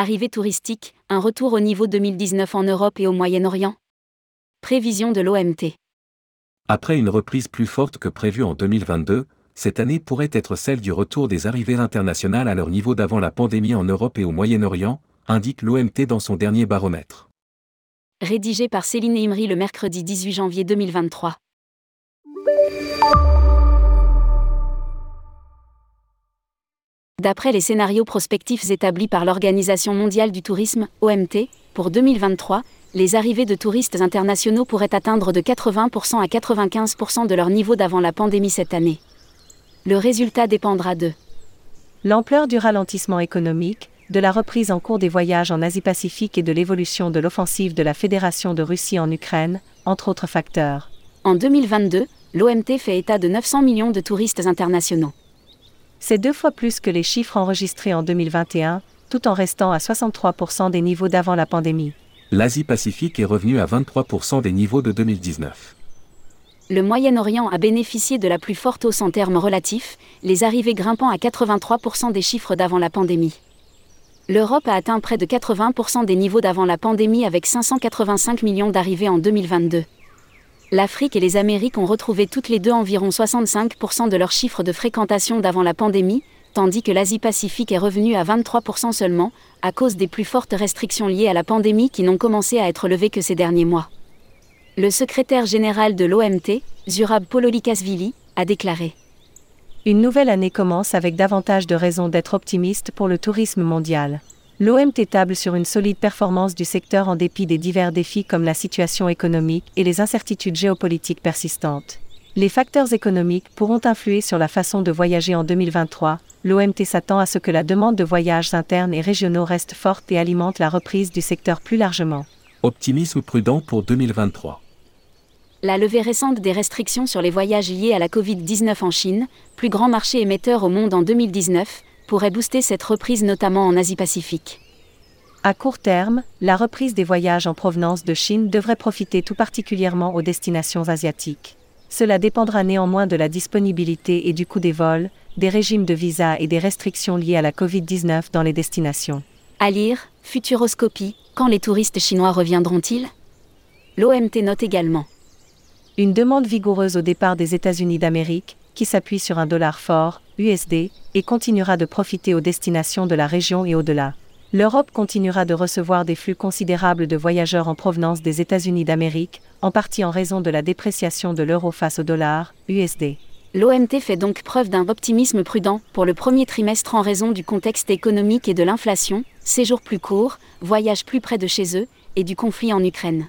Arrivée touristique, un retour au niveau 2019 en Europe et au Moyen-Orient Prévision de l'OMT. Après une reprise plus forte que prévue en 2022, cette année pourrait être celle du retour des arrivées internationales à leur niveau d'avant la pandémie en Europe et au Moyen-Orient, indique l'OMT dans son dernier baromètre. Rédigé par Céline Imri le mercredi 18 janvier 2023. D'après les scénarios prospectifs établis par l'Organisation mondiale du tourisme, OMT, pour 2023, les arrivées de touristes internationaux pourraient atteindre de 80% à 95% de leur niveau d'avant la pandémie cette année. Le résultat dépendra de l'ampleur du ralentissement économique, de la reprise en cours des voyages en Asie-Pacifique et de l'évolution de l'offensive de la Fédération de Russie en Ukraine, entre autres facteurs. En 2022, l'OMT fait état de 900 millions de touristes internationaux. C'est deux fois plus que les chiffres enregistrés en 2021, tout en restant à 63% des niveaux d'avant la pandémie. L'Asie-Pacifique est revenue à 23% des niveaux de 2019. Le Moyen-Orient a bénéficié de la plus forte hausse en termes relatifs, les arrivées grimpant à 83% des chiffres d'avant la pandémie. L'Europe a atteint près de 80% des niveaux d'avant la pandémie avec 585 millions d'arrivées en 2022 l'Afrique et les Amériques ont retrouvé toutes les deux environ 65% de leur chiffre de fréquentation d'avant la pandémie, tandis que l'Asie-Pacifique est revenue à 23% seulement, à cause des plus fortes restrictions liées à la pandémie qui n'ont commencé à être levées que ces derniers mois. Le secrétaire général de l'OMT, Zurab Pololikasvili, a déclaré Une nouvelle année commence avec davantage de raisons d'être optimiste pour le tourisme mondial. L'OMT table sur une solide performance du secteur en dépit des divers défis comme la situation économique et les incertitudes géopolitiques persistantes. Les facteurs économiques pourront influer sur la façon de voyager en 2023. L'OMT s'attend à ce que la demande de voyages internes et régionaux reste forte et alimente la reprise du secteur plus largement. Optimisme prudent pour 2023. La levée récente des restrictions sur les voyages liés à la Covid-19 en Chine, plus grand marché émetteur au monde en 2019, pourrait booster cette reprise notamment en Asie-Pacifique. À court terme, la reprise des voyages en provenance de Chine devrait profiter tout particulièrement aux destinations asiatiques. Cela dépendra néanmoins de la disponibilité et du coût des vols, des régimes de visa et des restrictions liées à la Covid-19 dans les destinations. À lire, Futuroscopie, quand les touristes chinois reviendront-ils? L'OMT note également. Une demande vigoureuse au départ des États-Unis d'Amérique, qui s'appuie sur un dollar fort, USD, et continuera de profiter aux destinations de la région et au-delà. L'Europe continuera de recevoir des flux considérables de voyageurs en provenance des États-Unis d'Amérique, en partie en raison de la dépréciation de l'euro face au dollar, USD. L'OMT fait donc preuve d'un optimisme prudent pour le premier trimestre en raison du contexte économique et de l'inflation, séjours plus courts, voyages plus près de chez eux, et du conflit en Ukraine.